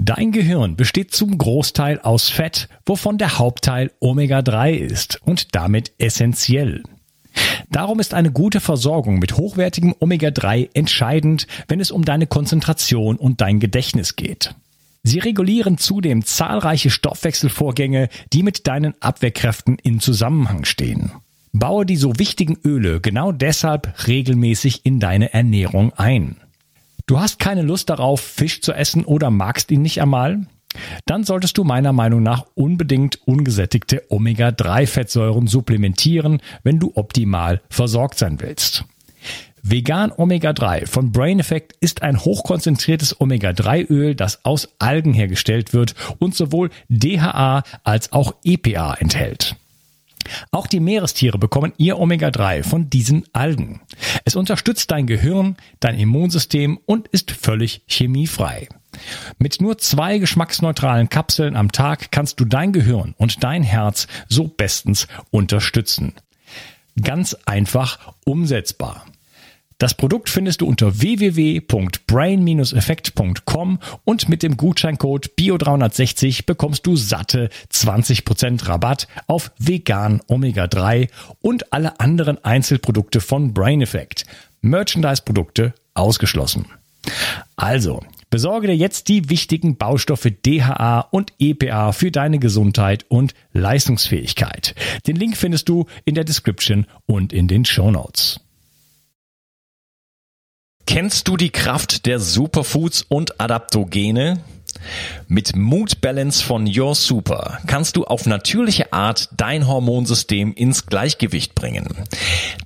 Dein Gehirn besteht zum Großteil aus Fett, wovon der Hauptteil Omega-3 ist und damit essentiell. Darum ist eine gute Versorgung mit hochwertigem Omega-3 entscheidend, wenn es um deine Konzentration und dein Gedächtnis geht. Sie regulieren zudem zahlreiche Stoffwechselvorgänge, die mit deinen Abwehrkräften in Zusammenhang stehen. Baue die so wichtigen Öle genau deshalb regelmäßig in deine Ernährung ein. Du hast keine Lust darauf, Fisch zu essen oder magst ihn nicht einmal? Dann solltest du meiner Meinung nach unbedingt ungesättigte Omega-3-Fettsäuren supplementieren, wenn du optimal versorgt sein willst. Vegan Omega 3 von Brain Effect ist ein hochkonzentriertes Omega 3 Öl, das aus Algen hergestellt wird und sowohl DHA als auch EPA enthält. Auch die Meerestiere bekommen ihr Omega-3 von diesen Algen. Es unterstützt dein Gehirn, dein Immunsystem und ist völlig chemiefrei. Mit nur zwei geschmacksneutralen Kapseln am Tag kannst du dein Gehirn und dein Herz so bestens unterstützen. Ganz einfach umsetzbar. Das Produkt findest du unter www.brain-effekt.com und mit dem Gutscheincode BIO360 bekommst du satte 20% Rabatt auf vegan Omega 3 und alle anderen Einzelprodukte von Brain Effect. Merchandise-Produkte ausgeschlossen. Also, besorge dir jetzt die wichtigen Baustoffe DHA und EPA für deine Gesundheit und Leistungsfähigkeit. Den Link findest du in der Description und in den Show Notes. Kennst du die Kraft der Superfoods und Adaptogene? Mit Mood Balance von Your Super kannst du auf natürliche Art dein Hormonsystem ins Gleichgewicht bringen.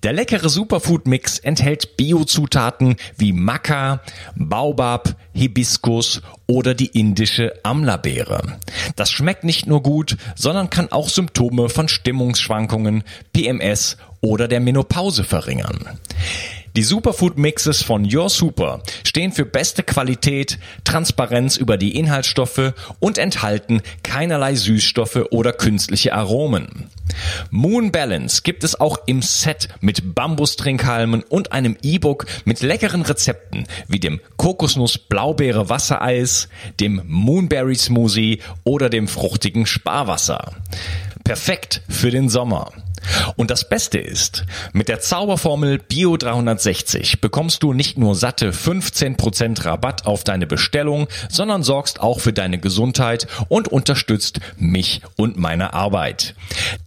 Der leckere Superfood Mix enthält Biozutaten wie Maca, Baobab, Hibiskus oder die indische Amla-Beere. Das schmeckt nicht nur gut, sondern kann auch Symptome von Stimmungsschwankungen, PMS oder der Menopause verringern. Die Superfood Mixes von Your Super stehen für beste Qualität, Transparenz über die Inhaltsstoffe und enthalten keinerlei Süßstoffe oder künstliche Aromen. Moon Balance gibt es auch im Set mit Bambustrinkhalmen und einem E-Book mit leckeren Rezepten wie dem Kokosnuss Blaubeere Wassereis, dem Moonberry Smoothie oder dem fruchtigen Sparwasser. Perfekt für den Sommer. Und das Beste ist, mit der Zauberformel Bio 360 bekommst du nicht nur satte 15% Rabatt auf deine Bestellung, sondern sorgst auch für deine Gesundheit und unterstützt mich und meine Arbeit.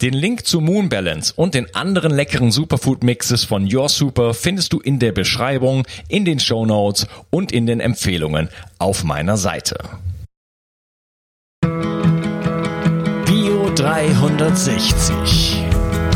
Den Link zu Moon Balance und den anderen leckeren Superfood Mixes von Your Super findest du in der Beschreibung, in den Show Notes und in den Empfehlungen auf meiner Seite. Bio 360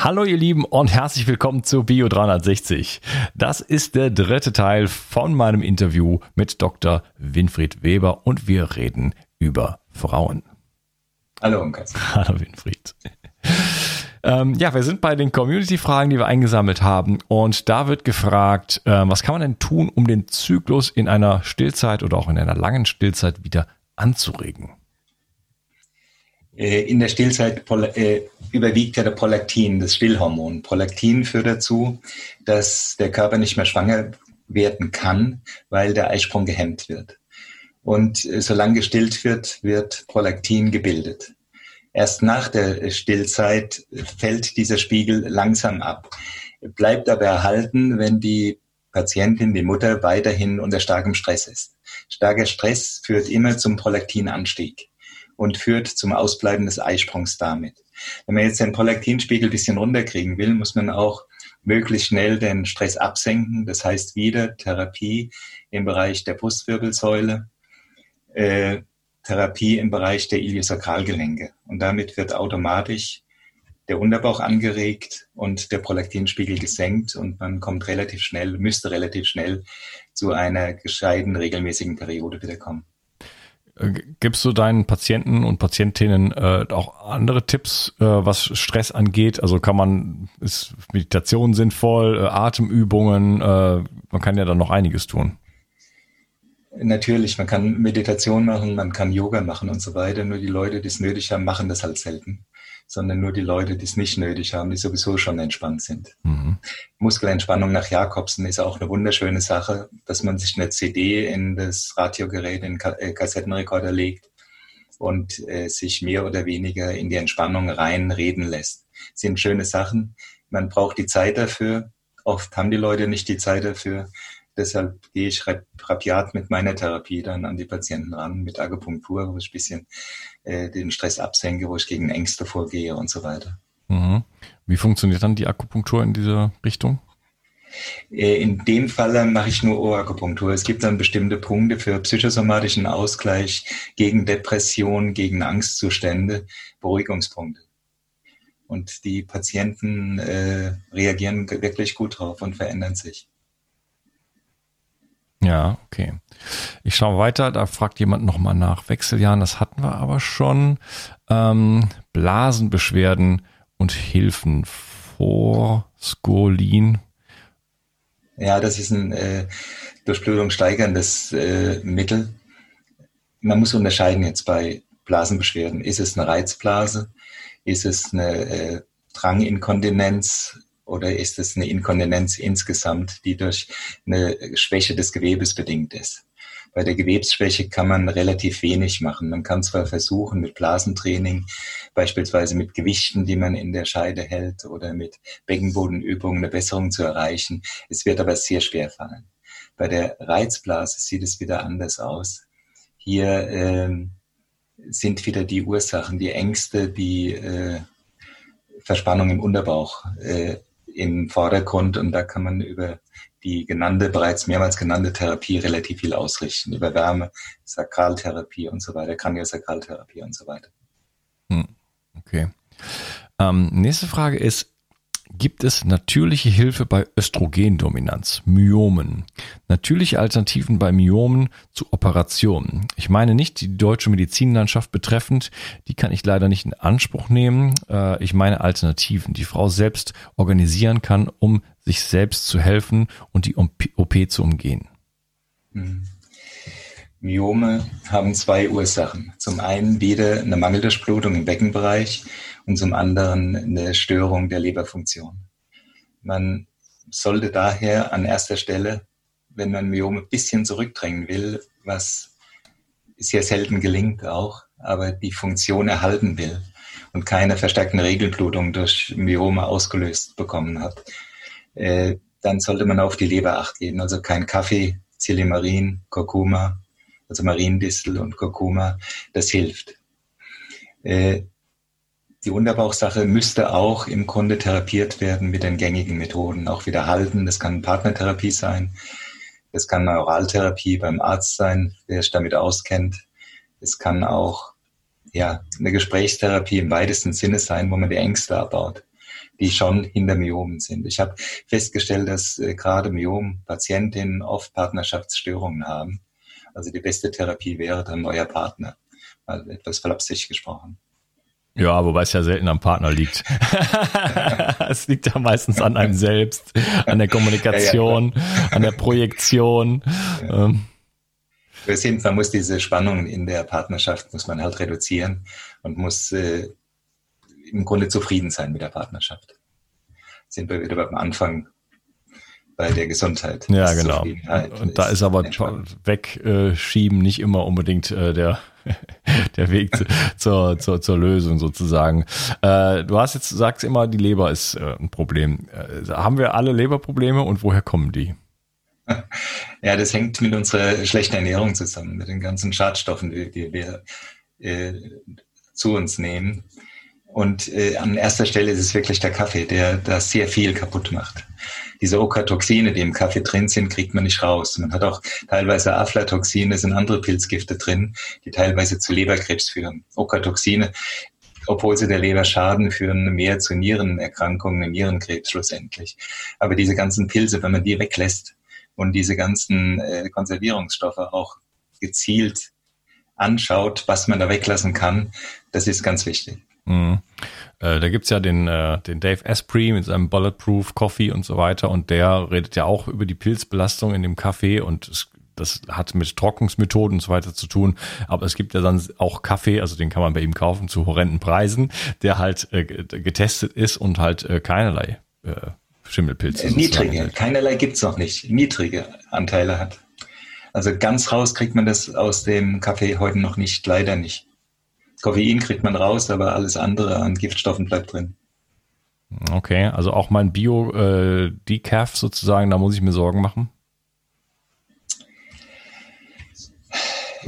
Hallo ihr Lieben und herzlich willkommen zu Bio 360. Das ist der dritte Teil von meinem Interview mit Dr. Winfried Weber und wir reden über Frauen. Hallo Unkas. Hallo Winfried. Ähm, ja, wir sind bei den Community-Fragen, die wir eingesammelt haben. Und da wird gefragt, äh, was kann man denn tun, um den Zyklus in einer Stillzeit oder auch in einer langen Stillzeit wieder anzuregen? Äh, in der Stillzeit äh, überwiegt ja der Prolaktin, das Stillhormon. Prolaktin führt dazu, dass der Körper nicht mehr schwanger werden kann, weil der Eisprung gehemmt wird. Und äh, solange gestillt wird, wird Prolaktin gebildet. Erst nach der Stillzeit fällt dieser Spiegel langsam ab, bleibt aber erhalten, wenn die Patientin, die Mutter weiterhin unter starkem Stress ist. Starker Stress führt immer zum Prolaktinanstieg und führt zum Ausbleiben des Eisprungs damit. Wenn man jetzt den Prolaktinspiegel bisschen runterkriegen will, muss man auch möglichst schnell den Stress absenken. Das heißt wieder Therapie im Bereich der Brustwirbelsäule, äh, Therapie im Bereich der Iliosakralgelenke. Und damit wird automatisch der Unterbauch angeregt und der Prolaktinspiegel gesenkt und man kommt relativ schnell, müsste relativ schnell zu einer gescheiten, regelmäßigen Periode wiederkommen. Gibst du deinen Patienten und Patientinnen äh, auch andere Tipps, äh, was Stress angeht? Also kann man, ist Meditation sinnvoll, äh, Atemübungen, äh, man kann ja dann noch einiges tun. Natürlich, man kann Meditation machen, man kann Yoga machen und so weiter. Nur die Leute, die es nötig haben, machen das halt selten sondern nur die Leute, die es nicht nötig haben, die sowieso schon entspannt sind. Mhm. Muskelentspannung nach Jakobsen ist auch eine wunderschöne Sache, dass man sich eine CD in das Radiogerät, in den äh, Kassettenrekorder legt und äh, sich mehr oder weniger in die Entspannung reinreden lässt. Das sind schöne Sachen. Man braucht die Zeit dafür. Oft haben die Leute nicht die Zeit dafür. Deshalb gehe ich rapiat mit meiner Therapie dann an die Patienten ran, mit Akupunktur, wo ich ein bisschen äh, den Stress absenke, wo ich gegen Ängste vorgehe und so weiter. Mhm. Wie funktioniert dann die Akupunktur in dieser Richtung? Äh, in dem Fall mache ich nur Ohrakupunktur. Es gibt dann bestimmte Punkte für psychosomatischen Ausgleich, gegen Depression, gegen Angstzustände, Beruhigungspunkte. Und die Patienten äh, reagieren wirklich gut drauf und verändern sich. Ja, okay. Ich schaue weiter, da fragt jemand nochmal nach Wechseljahren, das hatten wir aber schon. Ähm, Blasenbeschwerden und Hilfen vor Skolin. Ja, das ist ein äh, Durchblutung steigerndes äh, Mittel. Man muss unterscheiden jetzt bei Blasenbeschwerden. Ist es eine Reizblase? Ist es eine äh, Dranginkontinenz? Oder ist es eine Inkontinenz insgesamt, die durch eine Schwäche des Gewebes bedingt ist? Bei der Gewebsschwäche kann man relativ wenig machen. Man kann zwar versuchen, mit Blasentraining, beispielsweise mit Gewichten, die man in der Scheide hält oder mit Beckenbodenübungen eine Besserung zu erreichen. Es wird aber sehr schwer fallen. Bei der Reizblase sieht es wieder anders aus. Hier äh, sind wieder die Ursachen, die Ängste, die äh, Verspannung im Unterbauch äh, im Vordergrund und da kann man über die genannte, bereits mehrmals genannte Therapie relativ viel ausrichten. Über Wärme, Sakraltherapie und so weiter, Kraniosakraltherapie und so weiter. Hm, okay. Ähm, nächste Frage ist, Gibt es natürliche Hilfe bei Östrogendominanz, Myomen? Natürliche Alternativen bei Myomen zu Operationen. Ich meine nicht die deutsche Medizinlandschaft betreffend, die kann ich leider nicht in Anspruch nehmen. Äh, ich meine Alternativen, die Frau selbst organisieren kann, um sich selbst zu helfen und die OP zu umgehen. Hm. Myome haben zwei Ursachen. Zum einen wieder eine Mangeldurchblutung im Beckenbereich und zum anderen eine Störung der Leberfunktion. Man sollte daher an erster Stelle, wenn man Myome ein bisschen zurückdrängen will, was sehr selten gelingt auch, aber die Funktion erhalten will und keine verstärkten Regelblutung durch Myome ausgelöst bekommen hat, äh, dann sollte man auf die Leber acht geben. Also kein Kaffee, Zilimarin, Kurkuma, also Mariendistel und Kurkuma, das hilft. Äh, die Unterbauchsache müsste auch im Grunde therapiert werden mit den gängigen Methoden. Auch wieder halten, das kann Partnertherapie sein, das kann eine Oraltherapie beim Arzt sein, der sich damit auskennt. Es kann auch ja, eine Gesprächstherapie im weitesten Sinne sein, wo man die Ängste abbaut, die schon hinter Myomen sind. Ich habe festgestellt, dass äh, gerade Myom-Patientinnen oft Partnerschaftsstörungen haben. Also die beste Therapie wäre dann neuer Partner, mal etwas flapsig gesprochen. Ja, wobei es ja selten am Partner liegt. es liegt ja meistens an einem selbst, an der Kommunikation, ja, ja, an der Projektion. Ja. Ähm. Wir sind, man muss diese Spannungen in der Partnerschaft, muss man halt reduzieren und muss äh, im Grunde zufrieden sein mit der Partnerschaft. Sind wir wieder beim Anfang bei der Gesundheit. Ja, genau. Und da ist aber wegschieben nicht immer unbedingt äh, der der Weg zu, zur, zur, zur Lösung sozusagen. Äh, du hast jetzt sagst immer, die Leber ist äh, ein Problem. Äh, haben wir alle Leberprobleme und woher kommen die? Ja, das hängt mit unserer schlechten Ernährung zusammen, mit den ganzen Schadstoffen, die, die wir äh, zu uns nehmen. Und äh, an erster Stelle ist es wirklich der Kaffee, der da sehr viel kaputt macht diese Okatoxine, die im Kaffee drin sind, kriegt man nicht raus. Man hat auch teilweise Aflatoxine, sind andere Pilzgifte drin, die teilweise zu Leberkrebs führen. Okatoxine obwohl sie der Leber schaden, führen mehr zu Nierenerkrankungen, Nierenkrebs schlussendlich. Aber diese ganzen Pilze, wenn man die weglässt und diese ganzen äh, Konservierungsstoffe auch gezielt anschaut, was man da weglassen kann, das ist ganz wichtig. Mhm. Äh, da gibt's ja den, äh, den Dave Asprey mit seinem Bulletproof Coffee und so weiter und der redet ja auch über die Pilzbelastung in dem Kaffee und es, das hat mit Trocknungsmethoden und so weiter zu tun. Aber es gibt ja dann auch Kaffee, also den kann man bei ihm kaufen zu horrenden Preisen, der halt äh, getestet ist und halt äh, keinerlei äh, Schimmelpilze. Niedrige, keinerlei gibt's noch nicht. Niedrige Anteile hat. Also ganz raus kriegt man das aus dem Kaffee heute noch nicht, leider nicht. Koffein kriegt man raus, aber alles andere an Giftstoffen bleibt drin. Okay, also auch mein Bio-Decaf äh, sozusagen, da muss ich mir Sorgen machen?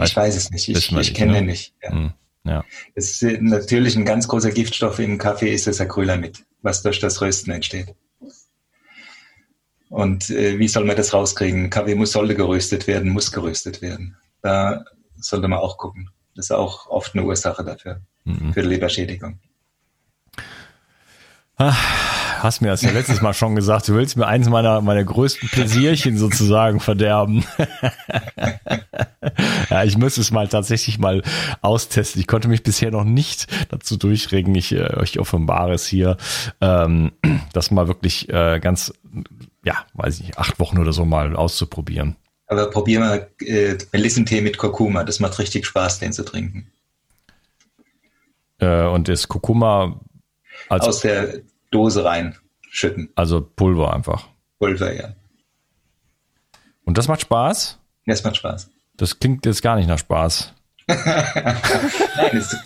Ich weiß es nicht, ich, ich kenne ne? nicht. Ja. Hm, ja. Es ist natürlich ein ganz großer Giftstoff im Kaffee ist das Acrylamid, was durch das Rösten entsteht. Und äh, wie soll man das rauskriegen? Kaffee muss sollte geröstet werden, muss geröstet werden. Da sollte man auch gucken. Das ist auch oft eine Ursache dafür, mhm. für die Leberschädigung. Ach, hast mir das ja letztes Mal schon gesagt. Du willst mir eins meiner, meiner größten Pläsierchen sozusagen verderben. ja, ich müsste es mal tatsächlich mal austesten. Ich konnte mich bisher noch nicht dazu durchregen. Ich äh, euch offenbare es hier, ähm, das mal wirklich äh, ganz ja, weiß ich nicht, acht Wochen oder so mal auszuprobieren. Aber probier mal äh, Melissentee mit Kurkuma. Das macht richtig Spaß, den zu trinken. Äh, und das Kurkuma also, aus der Dose reinschütten. Also Pulver einfach. Pulver, ja. Und das macht Spaß? Das macht Spaß. Das klingt jetzt gar nicht nach Spaß. Nein, es,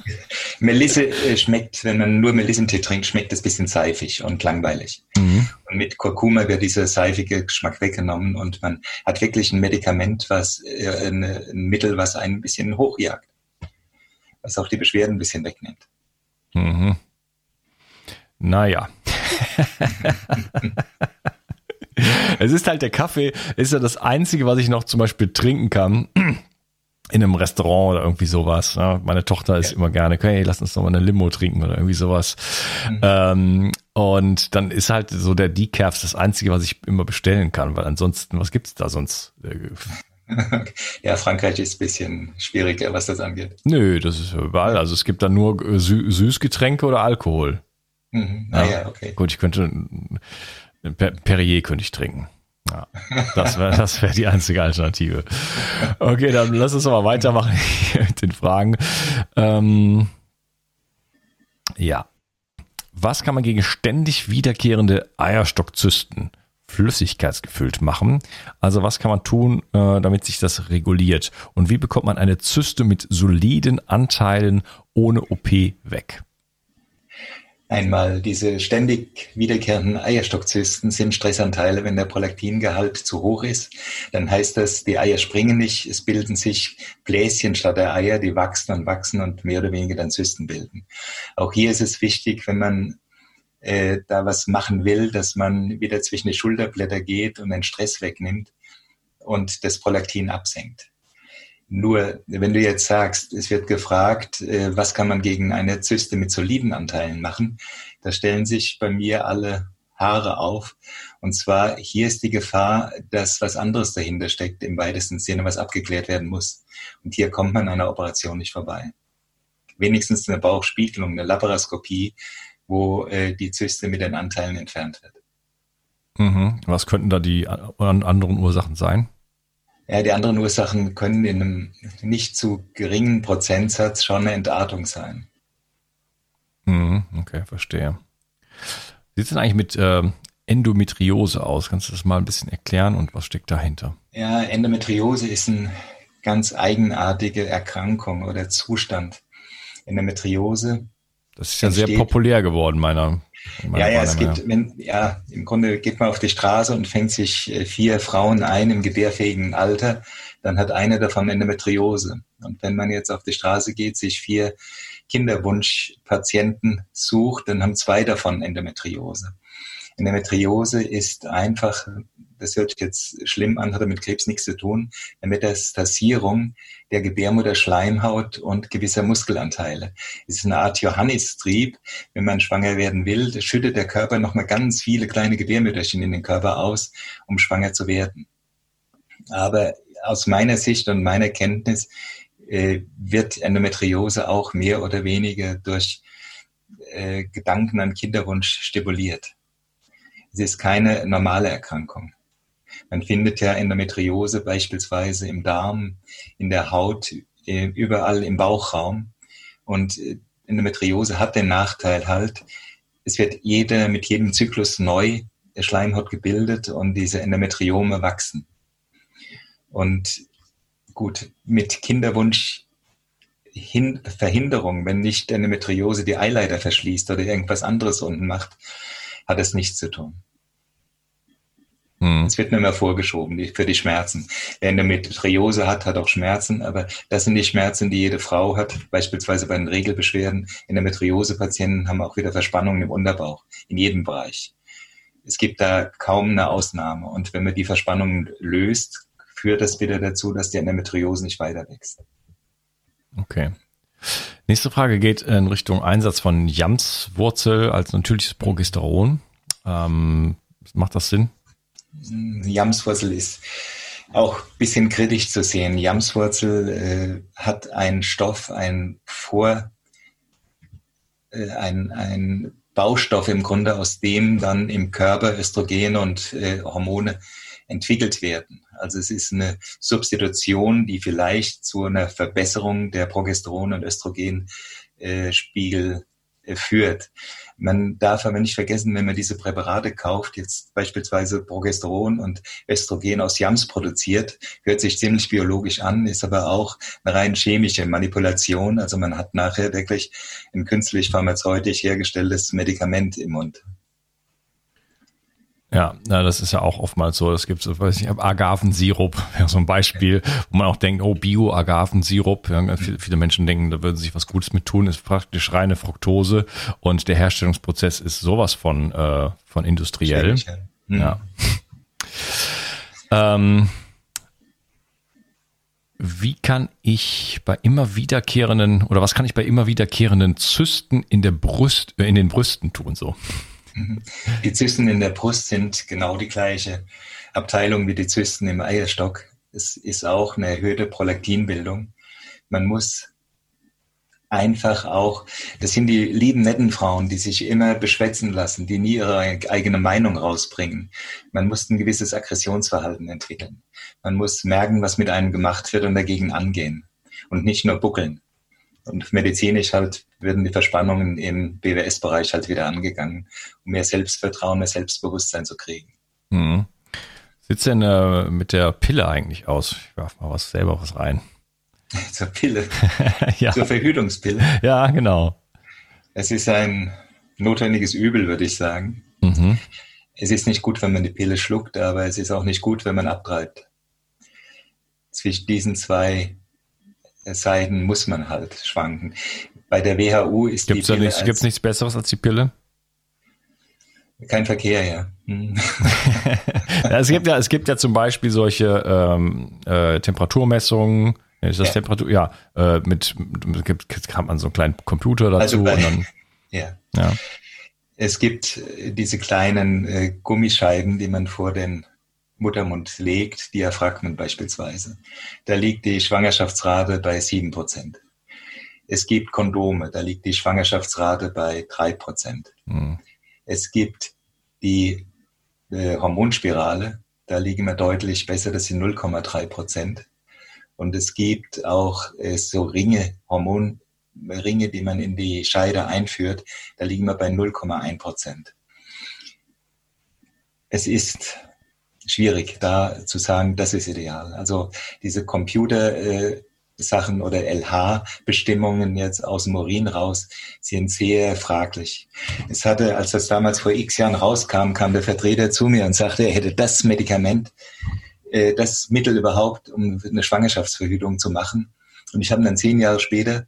Melisse äh, schmeckt, wenn man nur Melissentee trinkt, schmeckt es ein bisschen seifig und langweilig. Mhm. Mit Kurkuma wird dieser seifige Geschmack weggenommen und man hat wirklich ein Medikament, was äh, ein, ein Mittel, was einen ein bisschen hochjagt. Was auch die Beschwerden ein bisschen wegnimmt. Mhm. Naja. es ist halt der Kaffee, ist ja das Einzige, was ich noch zum Beispiel trinken kann in einem Restaurant oder irgendwie sowas. Ja, meine Tochter ist ja. immer gerne, hey, lass uns doch mal eine Limo trinken oder irgendwie sowas. Mhm. Ähm, und dann ist halt so der Decaf das Einzige, was ich immer bestellen kann, weil ansonsten, was gibt's da sonst? Ja, Frankreich ist ein bisschen schwieriger, was das angeht. Nö, das ist überall. Also es gibt da nur Sü Süßgetränke oder Alkohol. Mhm. Ah, ja, okay. Gut, ich könnte Perrier könnte ich trinken. Ja, das wäre das wär die einzige Alternative. Okay, dann lass uns mal weitermachen mit den Fragen. Ähm, ja. Was kann man gegen ständig wiederkehrende Eierstockzysten flüssigkeitsgefüllt machen? Also was kann man tun, äh, damit sich das reguliert? Und wie bekommt man eine Zyste mit soliden Anteilen ohne OP weg? Einmal diese ständig wiederkehrenden Eierstockzysten sind Stressanteile, wenn der Prolaktingehalt zu hoch ist. Dann heißt das, die Eier springen nicht, es bilden sich Bläschen statt der Eier, die wachsen und wachsen und mehr oder weniger dann Zysten bilden. Auch hier ist es wichtig, wenn man äh, da was machen will, dass man wieder zwischen die Schulterblätter geht und den Stress wegnimmt und das Prolaktin absenkt. Nur, wenn du jetzt sagst, es wird gefragt, äh, was kann man gegen eine Zyste mit soliden Anteilen machen, da stellen sich bei mir alle Haare auf. Und zwar, hier ist die Gefahr, dass was anderes dahinter steckt, im weitesten Sinne, was abgeklärt werden muss. Und hier kommt man einer Operation nicht vorbei. Wenigstens eine Bauchspiegelung, eine Laparoskopie, wo äh, die Zyste mit den Anteilen entfernt wird. Mhm. Was könnten da die anderen Ursachen sein? Ja, die anderen Ursachen können in einem nicht zu geringen Prozentsatz schon eine Entartung sein. Mhm, okay, verstehe. Wie sieht es denn eigentlich mit äh, Endometriose aus? Kannst du das mal ein bisschen erklären und was steckt dahinter? Ja, Endometriose ist eine ganz eigenartige Erkrankung oder Zustand. Endometriose. Das ist ja sehr populär geworden, meiner ja, ja, es gibt, wenn, ja, im Grunde geht man auf die Straße und fängt sich äh, vier Frauen ein im gebärfähigen Alter, dann hat eine davon Endometriose. Und wenn man jetzt auf die Straße geht, sich vier Kinderwunschpatienten sucht, dann haben zwei davon Endometriose. Endometriose ist einfach das hört sich jetzt schlimm an, hat mit Krebs nichts zu tun, eine Metastasierung der Gebärmutterschleimhaut und gewisser Muskelanteile. Es ist eine Art Johannistrieb. Wenn man schwanger werden will, schüttet der Körper nochmal ganz viele kleine Gebärmütterchen in den Körper aus, um schwanger zu werden. Aber aus meiner Sicht und meiner Kenntnis äh, wird Endometriose auch mehr oder weniger durch äh, Gedanken an Kinderwunsch stipuliert. Es ist keine normale Erkrankung. Man findet ja Endometriose beispielsweise im Darm, in der Haut, äh, überall im Bauchraum. Und äh, Endometriose hat den Nachteil halt, es wird jede, mit jedem Zyklus neu Schleimhaut gebildet und diese Endometriome wachsen. Und gut, mit Kinderwunsch Hin Verhinderung, wenn nicht Endometriose die Eileiter verschließt oder irgendwas anderes unten macht, hat es nichts zu tun. Hm. Es wird nur mehr vorgeschoben für die Schmerzen. Wer Endometriose hat, hat auch Schmerzen, aber das sind die Schmerzen, die jede Frau hat. Beispielsweise bei den Regelbeschwerden. Endometriose-Patienten haben auch wieder Verspannungen im Unterbauch, in jedem Bereich. Es gibt da kaum eine Ausnahme. Und wenn man die Verspannungen löst, führt das wieder dazu, dass die Endometriose nicht weiter wächst. Okay. Nächste Frage geht in Richtung Einsatz von Jamswurzel als natürliches Progesteron. Ähm, macht das Sinn? Jamswurzel ist auch ein bisschen kritisch zu sehen. Jamswurzel äh, hat einen Stoff, ein Vor, äh, ein, ein Baustoff im Grunde, aus dem dann im Körper Östrogene und äh, Hormone entwickelt werden. Also es ist eine Substitution, die vielleicht zu einer Verbesserung der Progesteron- und Östrogenspiegel äh, führt. Man darf aber nicht vergessen, wenn man diese Präparate kauft, jetzt beispielsweise Progesteron und Östrogen aus Jams produziert, hört sich ziemlich biologisch an, ist aber auch eine rein chemische Manipulation. Also man hat nachher wirklich ein künstlich pharmazeutisch hergestelltes Medikament im Mund. Ja, na, das ist ja auch oftmals so. Es gibt, weiß ich, Agavensirup, ja, so ein Beispiel, wo man auch denkt, oh, Bio-Agavensirup. Ja, viele, viele, Menschen denken, da würden sich was Gutes mit tun, ist praktisch reine Fructose und der Herstellungsprozess ist sowas von, äh, von industriell. Mhm. Ja. ähm, wie kann ich bei immer wiederkehrenden oder was kann ich bei immer wiederkehrenden Zysten in der Brust, äh, in den Brüsten tun so? Die Zysten in der Brust sind genau die gleiche Abteilung wie die Zysten im Eierstock. Es ist auch eine erhöhte Prolaktinbildung. Man muss einfach auch, das sind die lieben netten Frauen, die sich immer beschwätzen lassen, die nie ihre eigene Meinung rausbringen. Man muss ein gewisses Aggressionsverhalten entwickeln. Man muss merken, was mit einem gemacht wird und dagegen angehen und nicht nur buckeln. Und medizinisch halt werden die Verspannungen im BWS-Bereich halt wieder angegangen, um mehr Selbstvertrauen, mehr Selbstbewusstsein zu kriegen. Mhm. Sieht's denn äh, mit der Pille eigentlich aus? Ich werf mal was selber was rein. Zur Pille? ja. Zur Verhütungspille? Ja, genau. Es ist ein notwendiges Übel, würde ich sagen. Mhm. Es ist nicht gut, wenn man die Pille schluckt, aber es ist auch nicht gut, wenn man abtreibt. Zwischen diesen zwei Seiten muss man halt schwanken. Bei der WHU ist gibt's die Pille. Nicht, gibt's nichts Besseres als die Pille? Kein Verkehr, ja. Hm. es gibt ja, es gibt ja zum Beispiel solche ähm, äh, Temperaturmessungen. Ist das ja. Temperatur? Ja, äh, mit, mit gibt, hat man so einen kleinen Computer dazu also bei, und dann. Ja. ja. Es gibt äh, diese kleinen äh, Gummischeiben, die man vor den Muttermund legt, Diaphragmen beispielsweise. Da liegt die Schwangerschaftsrate bei sieben Prozent. Es gibt Kondome, da liegt die Schwangerschaftsrate bei drei Prozent. Mhm. Es gibt die äh, Hormonspirale, da liegen wir deutlich besser, das sind 0,3 Prozent. Und es gibt auch äh, so Ringe, Hormonringe, die man in die Scheide einführt, da liegen wir bei 0,1 Prozent. Es ist schwierig, da zu sagen, das ist ideal. Also diese Computer äh, Sachen oder LH-Bestimmungen jetzt aus dem Urin raus sind sehr fraglich. Es hatte, als das damals vor x Jahren rauskam, kam der Vertreter zu mir und sagte, er hätte das Medikament, äh, das Mittel überhaupt, um eine Schwangerschaftsverhütung zu machen. Und ich habe dann zehn Jahre später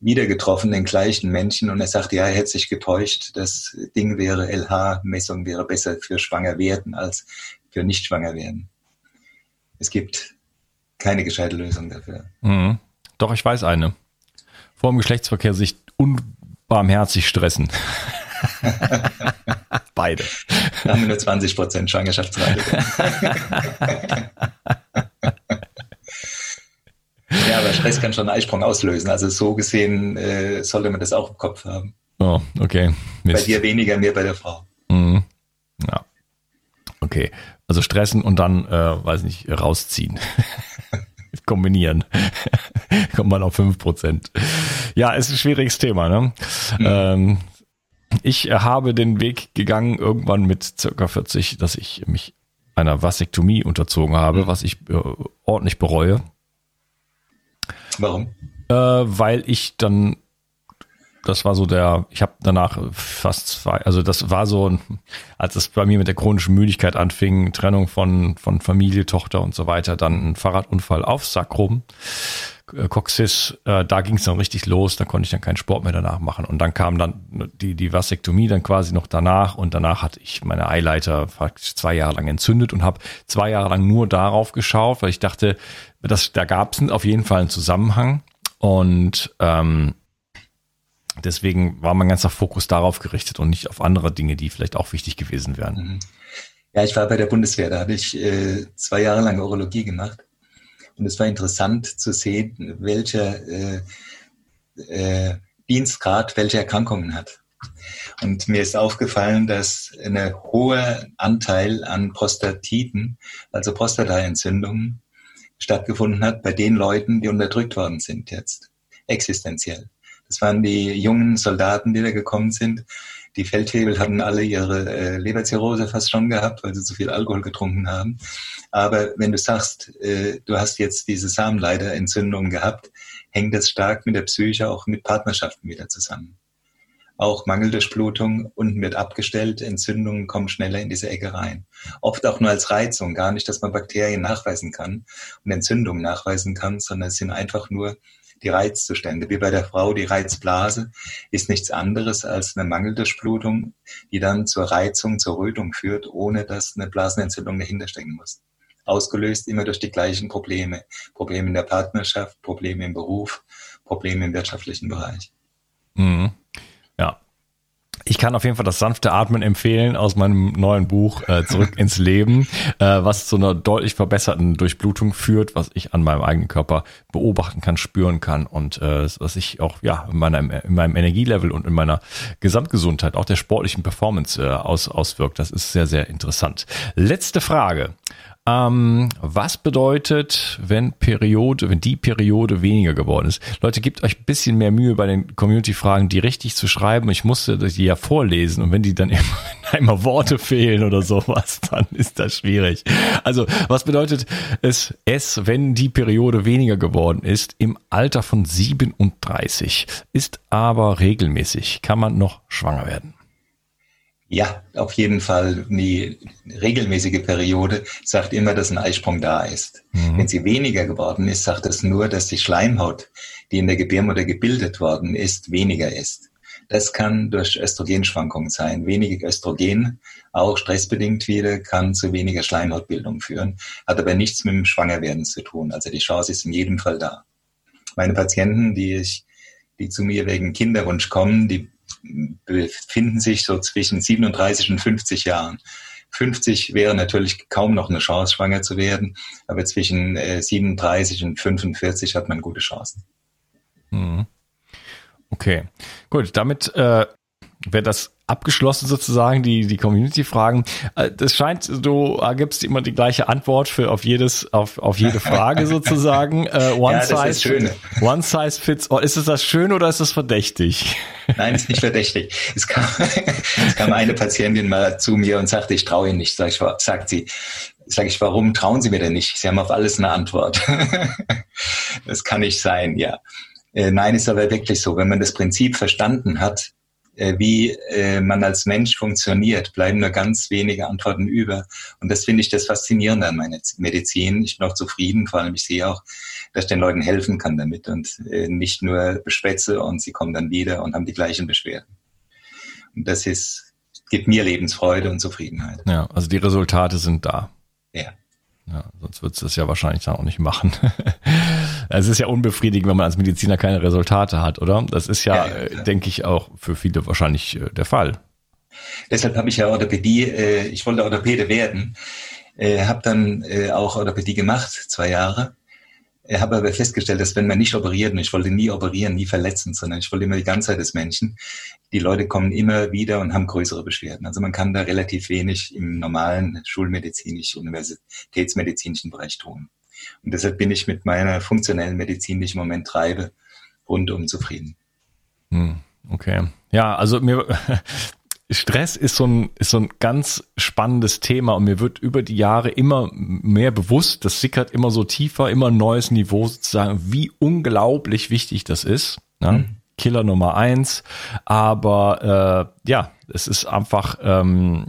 wieder getroffen, den gleichen Menschen, und er sagte, ja, er hätte sich getäuscht, das Ding wäre, LH-Messung wäre besser für Schwangerwerden als für nicht schwanger werden. Es gibt keine gescheite Lösung dafür. Mhm. Doch, ich weiß eine. Vor dem Geschlechtsverkehr sich unbarmherzig stressen. Beide. Da haben wir nur 20 Prozent Schwangerschaftsrate. ja, aber Stress kann schon einen Eisprung auslösen. Also so gesehen äh, sollte man das auch im Kopf haben. Oh, okay. Mist. Bei dir weniger, mehr bei der Frau. Mhm. Ja. Okay. Also stressen und dann, äh, weiß nicht, rausziehen. Kombinieren. Kommt man auf fünf Prozent. Ja, ist ein schwieriges Thema, ne? Mhm. Ähm, ich habe den Weg gegangen, irgendwann mit circa 40, dass ich mich einer Vasektomie unterzogen habe, mhm. was ich äh, ordentlich bereue. Warum? Äh, weil ich dann das war so der, ich habe danach fast zwei, also das war so, als es bei mir mit der chronischen Müdigkeit anfing, Trennung von, von Familie, Tochter und so weiter, dann ein Fahrradunfall auf Sacrum, äh, Coxis, äh, da ging es dann richtig los, da konnte ich dann keinen Sport mehr danach machen. Und dann kam dann die, die Vasektomie dann quasi noch danach und danach hatte ich meine Eileiter zwei Jahre lang entzündet und habe zwei Jahre lang nur darauf geschaut, weil ich dachte, dass, da gab es auf jeden Fall einen Zusammenhang. Und ähm, Deswegen war mein ganzer Fokus darauf gerichtet und nicht auf andere Dinge, die vielleicht auch wichtig gewesen wären. Mhm. Ja, ich war bei der Bundeswehr, da habe ich äh, zwei Jahre lang Urologie gemacht. Und es war interessant zu sehen, welcher äh, äh, Dienstgrad welche Erkrankungen hat. Und mir ist aufgefallen, dass ein hoher Anteil an Prostatiten, also Prostataentzündungen, stattgefunden hat bei den Leuten, die unterdrückt worden sind jetzt, existenziell. Das waren die jungen Soldaten, die da gekommen sind. Die Feldwebel hatten alle ihre äh, Leberzirrhose fast schon gehabt, weil sie zu viel Alkohol getrunken haben. Aber wenn du sagst, äh, du hast jetzt diese Samenleiterentzündung gehabt, hängt das stark mit der Psyche, auch mit Partnerschaften wieder zusammen. Auch Mangeldurchblutung, unten wird abgestellt, Entzündungen kommen schneller in diese Ecke rein. Oft auch nur als Reizung, gar nicht, dass man Bakterien nachweisen kann und Entzündungen nachweisen kann, sondern es sind einfach nur die Reizzustände. Wie bei der Frau, die Reizblase ist nichts anderes als eine Mangeldurchblutung, die dann zur Reizung, zur Rötung führt, ohne dass eine Blasenentzündung dahinter stecken muss. Ausgelöst immer durch die gleichen Probleme. Probleme in der Partnerschaft, Probleme im Beruf, Probleme im wirtschaftlichen Bereich. Mhm. Ja, ich kann auf jeden Fall das sanfte Atmen empfehlen aus meinem neuen Buch äh, Zurück ins Leben, äh, was zu einer deutlich verbesserten Durchblutung führt, was ich an meinem eigenen Körper beobachten kann, spüren kann und äh, was ich auch ja in, meiner, in meinem Energielevel und in meiner Gesamtgesundheit, auch der sportlichen Performance äh, aus, auswirkt. Das ist sehr, sehr interessant. Letzte Frage. Ähm, was bedeutet, wenn Periode, wenn die Periode weniger geworden ist? Leute, gebt euch ein bisschen mehr Mühe bei den Community-Fragen, die richtig zu schreiben. Ich musste die ja vorlesen und wenn die dann immer, immer Worte fehlen oder sowas, dann ist das schwierig. Also, was bedeutet es, es, wenn die Periode weniger geworden ist, im Alter von 37, ist aber regelmäßig, kann man noch schwanger werden? Ja, auf jeden Fall. Die regelmäßige Periode sagt immer, dass ein Eisprung da ist. Mhm. Wenn sie weniger geworden ist, sagt das nur, dass die Schleimhaut, die in der Gebärmutter gebildet worden ist, weniger ist. Das kann durch Östrogenschwankungen sein. Weniger Östrogen, auch stressbedingt wieder, kann zu weniger Schleimhautbildung führen, hat aber nichts mit dem Schwangerwerden zu tun. Also die Chance ist in jedem Fall da. Meine Patienten, die ich, die zu mir wegen Kinderwunsch kommen, die befinden sich so zwischen 37 und 50 Jahren. 50 wäre natürlich kaum noch eine Chance, schwanger zu werden, aber zwischen äh, 37 und 45 hat man gute Chancen. Mhm. Okay, gut, damit äh, wäre das abgeschlossen sozusagen, die, die Community-Fragen. Äh, das scheint, du gibst immer die gleiche Antwort für auf jedes, auf, auf jede Frage sozusagen. Äh, one, ja, size, one size fits all. Ist es das schön oder ist es verdächtig? Nein, ist nicht verdächtig. Es kam, es kam eine Patientin mal zu mir und sagte, ich traue Ihnen nicht. Sag ich, sagt sie, sage ich, warum trauen Sie mir denn nicht? Sie haben auf alles eine Antwort. das kann nicht sein, ja. Äh, nein, ist aber wirklich so. Wenn man das Prinzip verstanden hat, wie äh, man als Mensch funktioniert, bleiben nur ganz wenige Antworten über. Und das finde ich das Faszinierende an meiner Medizin. Ich bin auch zufrieden, vor allem ich sehe auch, dass ich den Leuten helfen kann damit und äh, nicht nur beschwätze und sie kommen dann wieder und haben die gleichen Beschwerden. Und das ist, gibt mir Lebensfreude und Zufriedenheit. Ja, also die Resultate sind da. Ja. Ja, sonst würdest du das ja wahrscheinlich dann auch nicht machen. es ist ja unbefriedigend, wenn man als Mediziner keine Resultate hat, oder? Das ist ja, ja, ja. denke ich, auch für viele wahrscheinlich äh, der Fall. Deshalb habe ich ja Orthopädie, äh, ich wollte Orthopäde werden, äh, habe dann auch Orthopädie gemacht, zwei Jahre ich habe aber festgestellt, dass wenn man nicht operiert, und ich wollte nie operieren, nie verletzen, sondern ich wollte immer die Ganzheit des Menschen, die Leute kommen immer wieder und haben größere Beschwerden. Also man kann da relativ wenig im normalen schulmedizinisch, universitätsmedizinischen Bereich tun. Und deshalb bin ich mit meiner funktionellen Medizin, die ich im Moment treibe, rundum zufrieden. Hm, okay. Ja, also mir, Stress ist so ein, ist so ein ganz spannendes Thema und mir wird über die Jahre immer mehr bewusst, das sickert immer so tiefer, immer ein neues Niveau sozusagen, wie unglaublich wichtig das ist. Ne? Mhm. Killer Nummer eins. Aber äh, ja, es ist einfach ähm,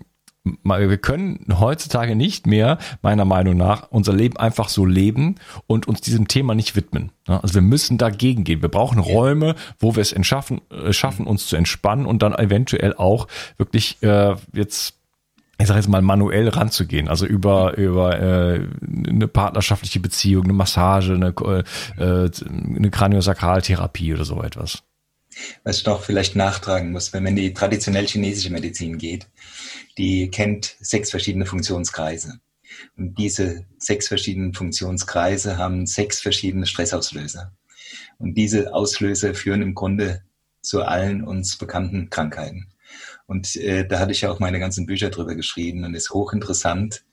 wir können heutzutage nicht mehr, meiner Meinung nach, unser Leben einfach so leben und uns diesem Thema nicht widmen. Also wir müssen dagegen gehen. Wir brauchen Räume, wo wir es entschaffen, äh, schaffen, uns zu entspannen und dann eventuell auch wirklich äh, jetzt ich sage jetzt mal manuell ranzugehen, also über über äh, eine partnerschaftliche Beziehung, eine Massage, eine, äh, eine Kraniosakraltherapie oder so etwas. Was ich noch vielleicht nachtragen muss, wenn man in die traditionell chinesische Medizin geht, die kennt sechs verschiedene Funktionskreise. Und diese sechs verschiedenen Funktionskreise haben sechs verschiedene Stressauslöser. Und diese Auslöser führen im Grunde zu allen uns bekannten Krankheiten. Und äh, da hatte ich ja auch meine ganzen Bücher drüber geschrieben und ist hochinteressant,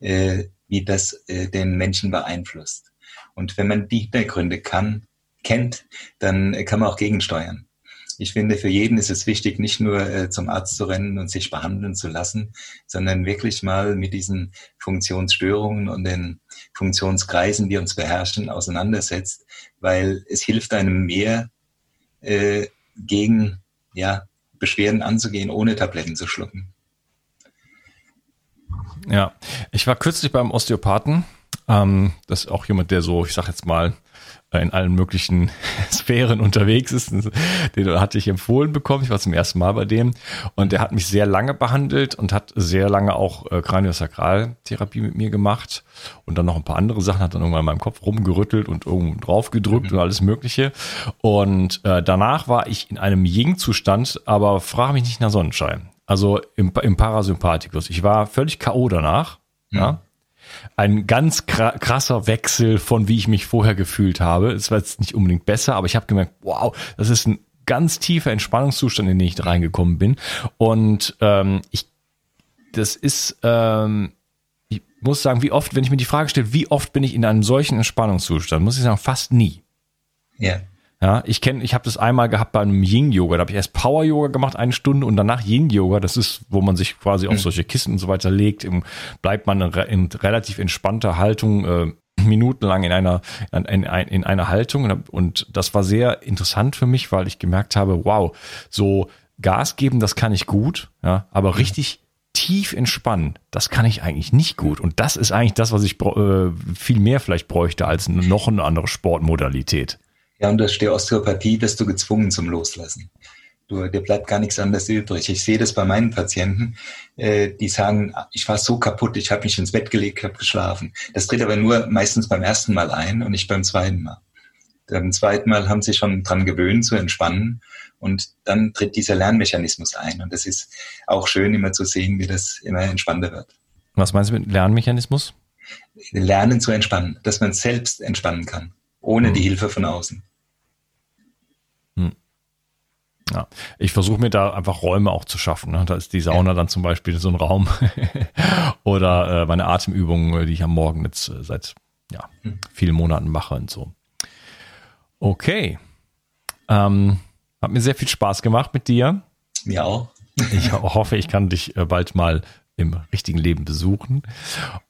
äh, wie das äh, den Menschen beeinflusst. Und wenn man die Hintergründe kann, kennt, dann kann man auch gegensteuern. Ich finde, für jeden ist es wichtig, nicht nur äh, zum Arzt zu rennen und sich behandeln zu lassen, sondern wirklich mal mit diesen Funktionsstörungen und den Funktionskreisen, die uns beherrschen, auseinandersetzt, weil es hilft einem mehr, äh, gegen ja, Beschwerden anzugehen, ohne Tabletten zu schlucken. Ja, ich war kürzlich beim Osteopathen. Ähm, das ist auch jemand, der so, ich sag jetzt mal, in allen möglichen Sphären unterwegs ist. Den hatte ich empfohlen bekommen. Ich war zum ersten Mal bei dem und der hat mich sehr lange behandelt und hat sehr lange auch äh, Kraniosakraltherapie mit mir gemacht und dann noch ein paar andere Sachen, hat dann irgendwann in meinem Kopf rumgerüttelt und irgendwo drauf gedrückt mhm. und alles Mögliche. Und äh, danach war ich in einem Ying-Zustand, aber frage mich nicht nach Sonnenschein. Also im, im Parasympathikus. Ich war völlig K.O. danach. Mhm. Ja, ein ganz krasser Wechsel von wie ich mich vorher gefühlt habe. Es war jetzt nicht unbedingt besser, aber ich habe gemerkt, wow, das ist ein ganz tiefer Entspannungszustand, in den ich reingekommen bin. Und ähm, ich, das ist, ähm, ich muss sagen, wie oft, wenn ich mir die Frage stelle, wie oft bin ich in einem solchen Entspannungszustand, muss ich sagen, fast nie. Ja. Ja, ich kenne, ich habe das einmal gehabt bei einem Yin Yoga. Da habe ich erst Power Yoga gemacht, eine Stunde und danach Yin Yoga. Das ist, wo man sich quasi auf mhm. solche Kissen und so weiter legt. Im, bleibt man in, in, relativ entspannter Haltung äh, minutenlang in einer in, in, in einer Haltung und das war sehr interessant für mich, weil ich gemerkt habe, wow, so Gas geben, das kann ich gut, ja, aber mhm. richtig tief entspannen, das kann ich eigentlich nicht gut. Und das ist eigentlich das, was ich äh, viel mehr vielleicht bräuchte als noch eine andere Sportmodalität. Ja, und durch die Osteopathie bist du gezwungen zum Loslassen. Du, dir bleibt gar nichts anderes übrig. Ich sehe das bei meinen Patienten, äh, die sagen, ich war so kaputt, ich habe mich ins Bett gelegt, habe geschlafen. Das tritt aber nur meistens beim ersten Mal ein und nicht beim zweiten Mal. Beim zweiten Mal haben sie schon dran gewöhnt zu entspannen und dann tritt dieser Lernmechanismus ein. Und das ist auch schön, immer zu sehen, wie das immer entspannter wird. Was meinst du mit Lernmechanismus? Lernen zu entspannen, dass man selbst entspannen kann, ohne hm. die Hilfe von außen. Ja, ich versuche mir da einfach Räume auch zu schaffen. Ne? Da ist die Sauna dann zum Beispiel so ein Raum oder äh, meine Atemübungen, die ich am Morgen jetzt äh, seit ja, hm. vielen Monaten mache und so. Okay. Ähm, hat mir sehr viel Spaß gemacht mit dir. Mir auch. ich hoffe, ich kann dich äh, bald mal im richtigen Leben besuchen.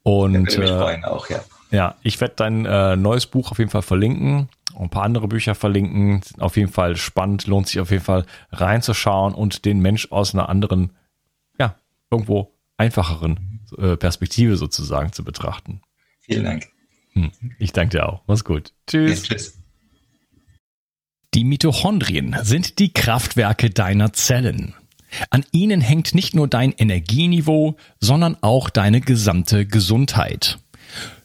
Und ja, mich äh, freuen auch, ja. Ja, ich werde dein äh, neues Buch auf jeden Fall verlinken ein paar andere Bücher verlinken. Auf jeden Fall spannend, lohnt sich auf jeden Fall reinzuschauen und den Mensch aus einer anderen, ja, irgendwo einfacheren äh, Perspektive sozusagen zu betrachten. Vielen Dank. Hm, ich danke dir auch. Mach's gut. Tschüss. Ja, tschüss. Die Mitochondrien sind die Kraftwerke deiner Zellen. An ihnen hängt nicht nur dein Energieniveau, sondern auch deine gesamte Gesundheit.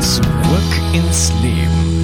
Zurück ins Leben.